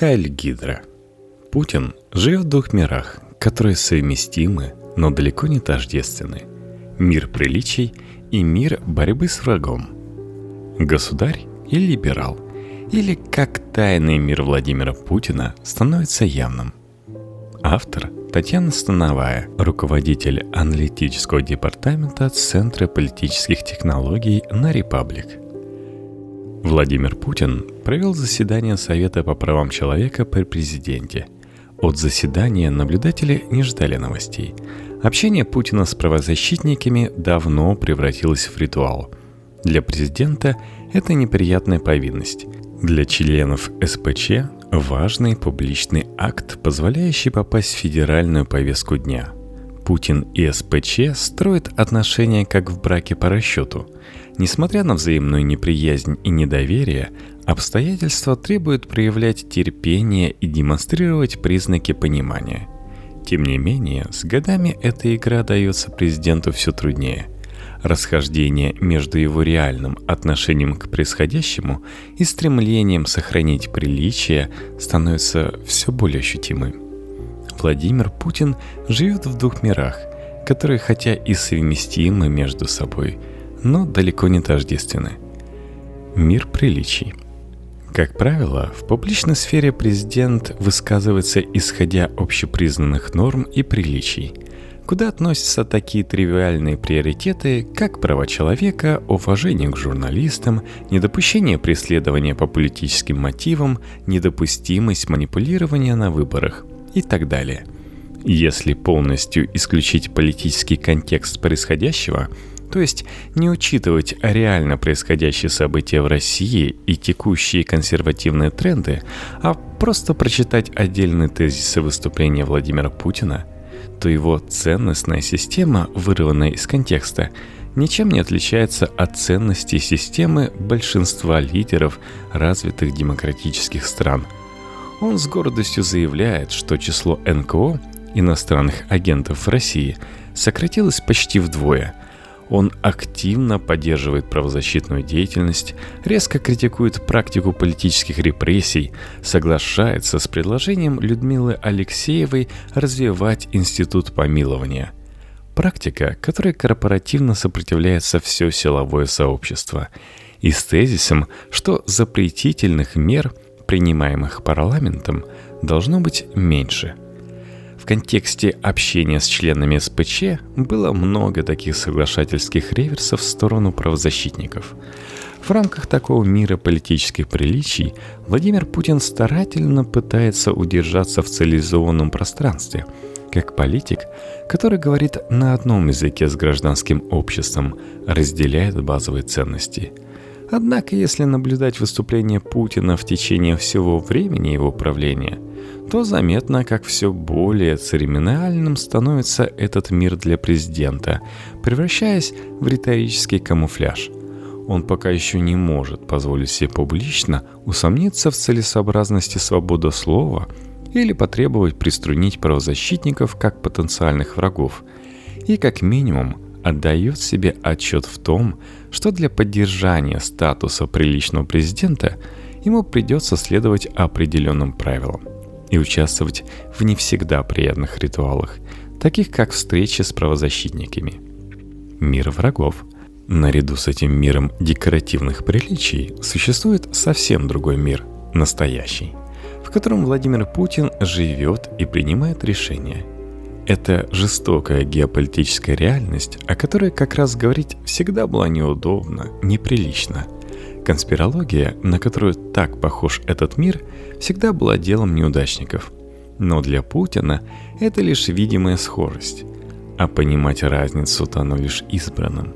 Хайль Гидра. Путин живет в двух мирах, которые совместимы, но далеко не тождественны. Мир приличий и мир борьбы с врагом. Государь или либерал, или как тайный мир Владимира Путина становится явным. Автор Татьяна Становая, руководитель аналитического департамента Центра политических технологий на Репаблик. Владимир Путин провел заседание Совета по правам человека при президенте. От заседания наблюдатели не ждали новостей. Общение Путина с правозащитниками давно превратилось в ритуал. Для президента это неприятная повинность. Для членов СПЧ важный публичный акт, позволяющий попасть в федеральную повестку дня. Путин и СПЧ строят отношения как в браке по расчету – Несмотря на взаимную неприязнь и недоверие, обстоятельства требуют проявлять терпение и демонстрировать признаки понимания. Тем не менее, с годами эта игра дается президенту все труднее. Расхождение между его реальным отношением к происходящему и стремлением сохранить приличие становится все более ощутимым. Владимир Путин живет в двух мирах, которые хотя и совместимы между собой – но далеко не тождественны. Мир приличий. Как правило, в публичной сфере президент высказывается исходя общепризнанных норм и приличий, куда относятся такие тривиальные приоритеты, как права человека, уважение к журналистам, недопущение преследования по политическим мотивам, недопустимость манипулирования на выборах и так далее. Если полностью исключить политический контекст происходящего – то есть не учитывать реально происходящие события в России и текущие консервативные тренды, а просто прочитать отдельные тезисы выступления Владимира Путина, то его ценностная система, вырванная из контекста, ничем не отличается от ценностей системы большинства лидеров развитых демократических стран. Он с гордостью заявляет, что число НКО, иностранных агентов в России, сократилось почти вдвое – он активно поддерживает правозащитную деятельность, резко критикует практику политических репрессий, соглашается с предложением Людмилы Алексеевой развивать институт помилования. Практика, которой корпоративно сопротивляется все силовое сообщество. И с тезисом, что запретительных мер, принимаемых парламентом, должно быть меньше – в контексте общения с членами СПЧ было много таких соглашательских реверсов в сторону правозащитников. В рамках такого мира политических приличий Владимир Путин старательно пытается удержаться в цивилизованном пространстве, как политик, который говорит на одном языке с гражданским обществом, разделяет базовые ценности – Однако, если наблюдать выступление Путина в течение всего времени его правления, то заметно, как все более церемониальным становится этот мир для президента, превращаясь в риторический камуфляж. Он пока еще не может позволить себе публично усомниться в целесообразности свободы слова или потребовать приструнить правозащитников как потенциальных врагов, и как минимум отдает себе отчет в том, что для поддержания статуса приличного президента ему придется следовать определенным правилам и участвовать в не всегда приятных ритуалах, таких как встречи с правозащитниками. Мир врагов. Наряду с этим миром декоративных приличий существует совсем другой мир, настоящий, в котором Владимир Путин живет и принимает решения – это жестокая геополитическая реальность, о которой как раз говорить всегда была неудобно, неприлично. Конспирология, на которую так похож этот мир, всегда была делом неудачников. Но для Путина это лишь видимая схожесть. А понимать разницу-то оно лишь избранным.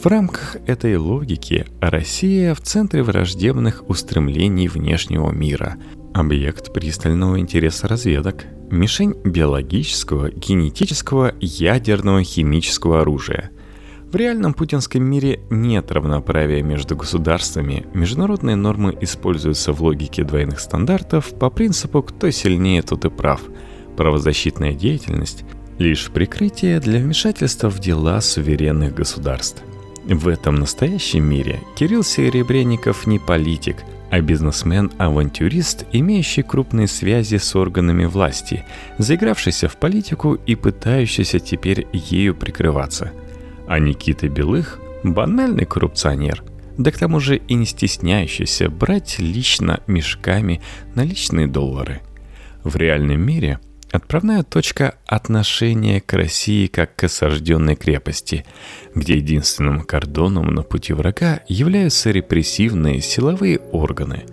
В рамках этой логики Россия в центре враждебных устремлений внешнего мира, объект пристального интереса разведок – Мишень биологического, генетического, ядерного, химического оружия. В реальном путинском мире нет равноправия между государствами. Международные нормы используются в логике двойных стандартов по принципу «кто сильнее, тот и прав». Правозащитная деятельность – лишь прикрытие для вмешательства в дела суверенных государств. В этом настоящем мире Кирилл Серебренников не политик, а бизнесмен-авантюрист, имеющий крупные связи с органами власти, заигравшийся в политику и пытающийся теперь ею прикрываться. А Никита Белых – банальный коррупционер, да к тому же и не стесняющийся брать лично мешками наличные доллары. В реальном мире – Отправная точка отношения к России как к осажденной крепости, где единственным кордоном на пути врага являются репрессивные силовые органы.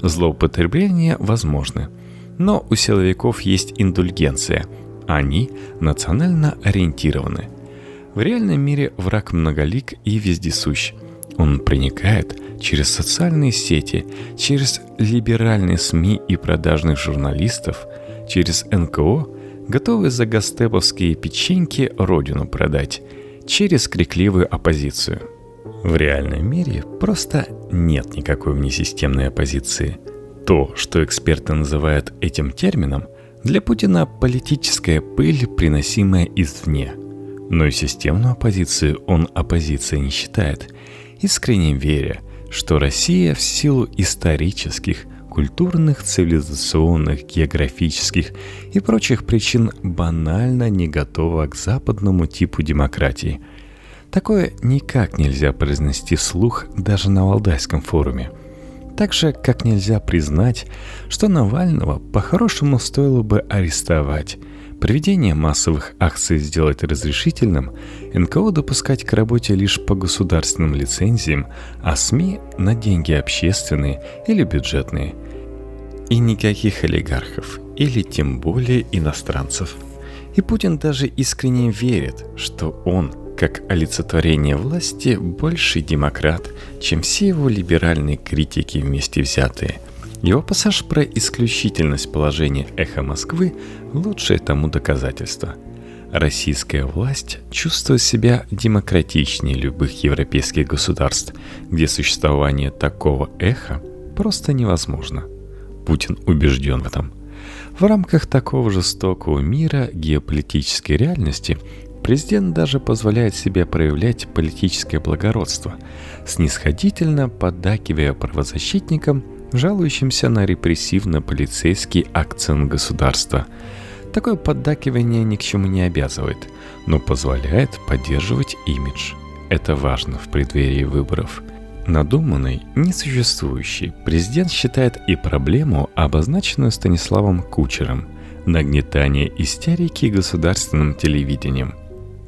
Злоупотребления возможны, но у силовиков есть индульгенция, они национально ориентированы. В реальном мире враг многолик и вездесущ. Он проникает через социальные сети, через либеральные СМИ и продажных журналистов – через НКО, готовы за гастеповские печеньки родину продать, через крикливую оппозицию. В реальном мире просто нет никакой внесистемной оппозиции. То, что эксперты называют этим термином, для Путина политическая пыль, приносимая извне. Но и системную оппозицию он оппозицией не считает, искренне веря, что Россия в силу исторических – культурных, цивилизационных, географических и прочих причин банально не готова к западному типу демократии. Такое никак нельзя произнести вслух даже на Валдайском форуме. Так же, как нельзя признать, что Навального по-хорошему стоило бы арестовать, Проведение массовых акций сделать разрешительным, НКО допускать к работе лишь по государственным лицензиям, а СМИ на деньги общественные или бюджетные – и никаких олигархов, или тем более иностранцев. И Путин даже искренне верит, что он, как олицетворение власти, больше демократ, чем все его либеральные критики вместе взятые. Его пассаж про исключительность положения «Эхо Москвы» – лучшее тому доказательство. Российская власть чувствует себя демократичнее любых европейских государств, где существование такого эха просто невозможно – Путин убежден в этом. В рамках такого жестокого мира геополитической реальности президент даже позволяет себе проявлять политическое благородство, снисходительно поддакивая правозащитникам, жалующимся на репрессивно-полицейский акцент государства. Такое поддакивание ни к чему не обязывает, но позволяет поддерживать имидж. Это важно в преддверии выборов – Надуманный, несуществующий, президент считает и проблему, обозначенную Станиславом Кучером – нагнетание истерики государственным телевидением.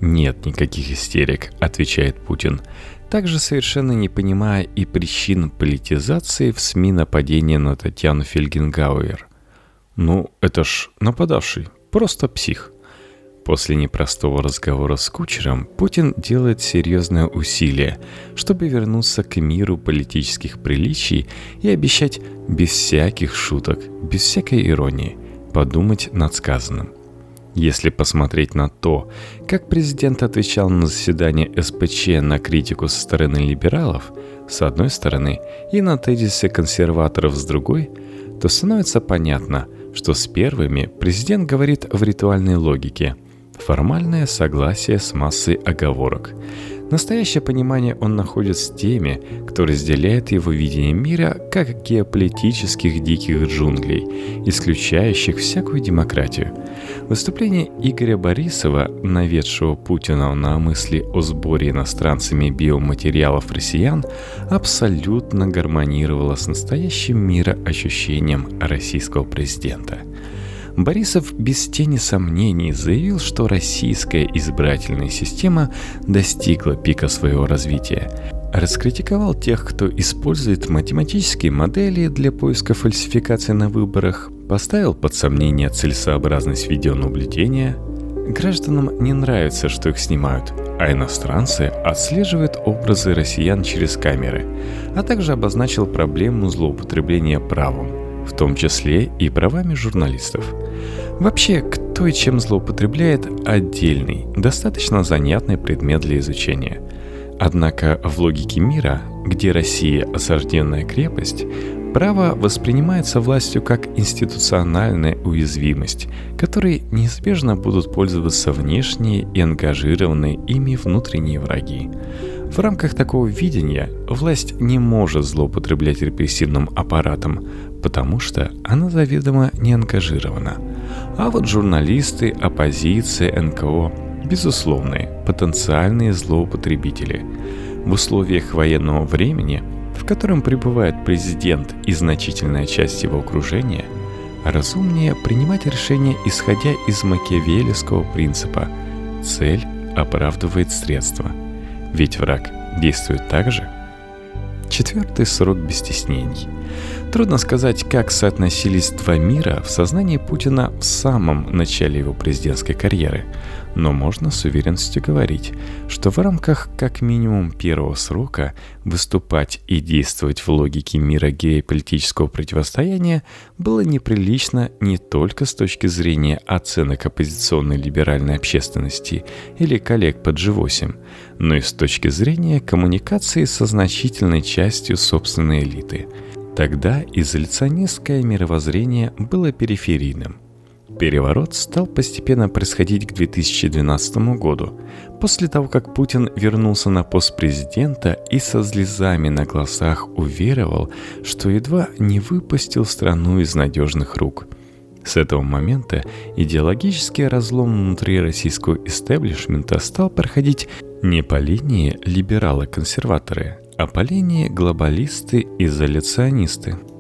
«Нет никаких истерик», – отвечает Путин, также совершенно не понимая и причин политизации в СМИ нападения на Татьяну Фельгенгауэр. «Ну, это ж нападавший, просто псих», После непростого разговора с кучером Путин делает серьезное усилие, чтобы вернуться к миру политических приличий и обещать без всяких шуток, без всякой иронии, подумать над сказанным. Если посмотреть на то, как президент отвечал на заседание СПЧ на критику со стороны либералов, с одной стороны, и на тезисы консерваторов с другой, то становится понятно, что с первыми президент говорит в ритуальной логике – формальное согласие с массой оговорок. Настоящее понимание он находит с теми, кто разделяет его видение мира как геополитических диких джунглей, исключающих всякую демократию. Выступление Игоря Борисова, наведшего Путина на мысли о сборе иностранцами биоматериалов россиян, абсолютно гармонировало с настоящим мироощущением российского президента – Борисов без тени сомнений заявил, что российская избирательная система достигла пика своего развития. Раскритиковал тех, кто использует математические модели для поиска фальсификации на выборах, поставил под сомнение целесообразность видеонаблюдения. Гражданам не нравится, что их снимают, а иностранцы отслеживают образы россиян через камеры, а также обозначил проблему злоупотребления правом – в том числе и правами журналистов. Вообще, кто и чем злоупотребляет – отдельный, достаточно занятный предмет для изучения. Однако в логике мира, где Россия – осажденная крепость, Право воспринимается властью как институциональная уязвимость, которой неизбежно будут пользоваться внешние и ангажированные ими внутренние враги. В рамках такого видения власть не может злоупотреблять репрессивным аппаратом, потому что она заведомо не ангажирована. А вот журналисты, оппозиция, НКО – безусловные, потенциальные злоупотребители. В условиях военного времени – в котором пребывает президент и значительная часть его окружения, разумнее принимать решения, исходя из макиавеллского принципа «цель оправдывает средства», ведь враг действует так же. Четвертый срок без стеснений. Трудно сказать, как соотносились два мира в сознании Путина в самом начале его президентской карьеры – но можно с уверенностью говорить, что в рамках как минимум первого срока выступать и действовать в логике мира геополитического противостояния было неприлично не только с точки зрения оценок оппозиционной либеральной общественности или коллег под G8, но и с точки зрения коммуникации со значительной частью собственной элиты. Тогда изоляционистское мировоззрение было периферийным – Переворот стал постепенно происходить к 2012 году, после того, как Путин вернулся на пост президента и со слезами на глазах уверовал, что едва не выпустил страну из надежных рук. С этого момента идеологический разлом внутри российского истеблишмента стал проходить не по линии либералы-консерваторы, а по линии глобалисты-изоляционисты –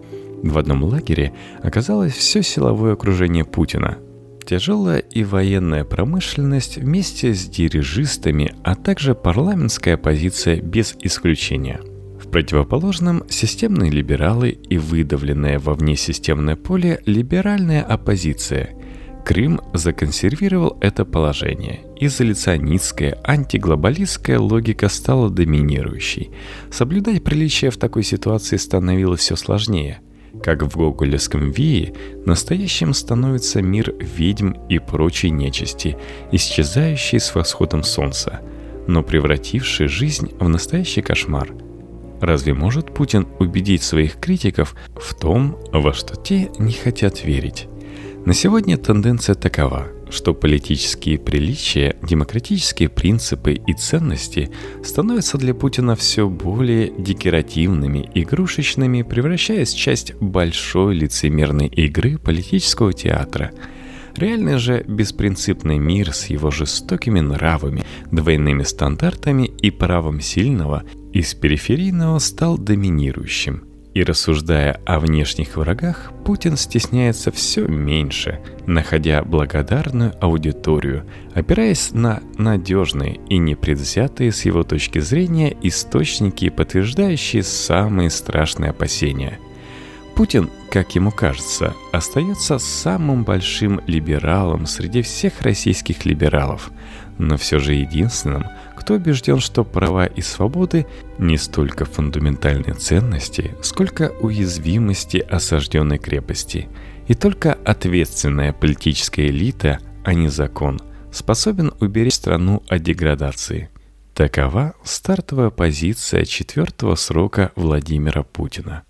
в одном лагере оказалось все силовое окружение Путина. Тяжелая и военная промышленность вместе с дирижистами, а также парламентская оппозиция без исключения. В противоположном – системные либералы и выдавленная во внесистемное поле либеральная оппозиция – Крым законсервировал это положение. Изоляционистская, антиглобалистская логика стала доминирующей. Соблюдать приличие в такой ситуации становилось все сложнее – как в гоголевском вее, настоящим становится мир ведьм и прочей нечисти, исчезающий с восходом солнца, но превративший жизнь в настоящий кошмар. Разве может Путин убедить своих критиков в том, во что те не хотят верить? На сегодня тенденция такова – что политические приличия, демократические принципы и ценности становятся для Путина все более декоративными, игрушечными, превращаясь в часть большой лицемерной игры политического театра. Реальный же беспринципный мир с его жестокими нравами, двойными стандартами и правом сильного из периферийного стал доминирующим – и рассуждая о внешних врагах, Путин стесняется все меньше, находя благодарную аудиторию, опираясь на надежные и непредвзятые с его точки зрения источники, подтверждающие самые страшные опасения. Путин, как ему кажется, остается самым большим либералом среди всех российских либералов, но все же единственным, кто убежден, что права и свободы не столько фундаментальные ценности, сколько уязвимости осажденной крепости. И только ответственная политическая элита, а не закон, способен уберечь страну от деградации. Такова стартовая позиция четвертого срока Владимира Путина.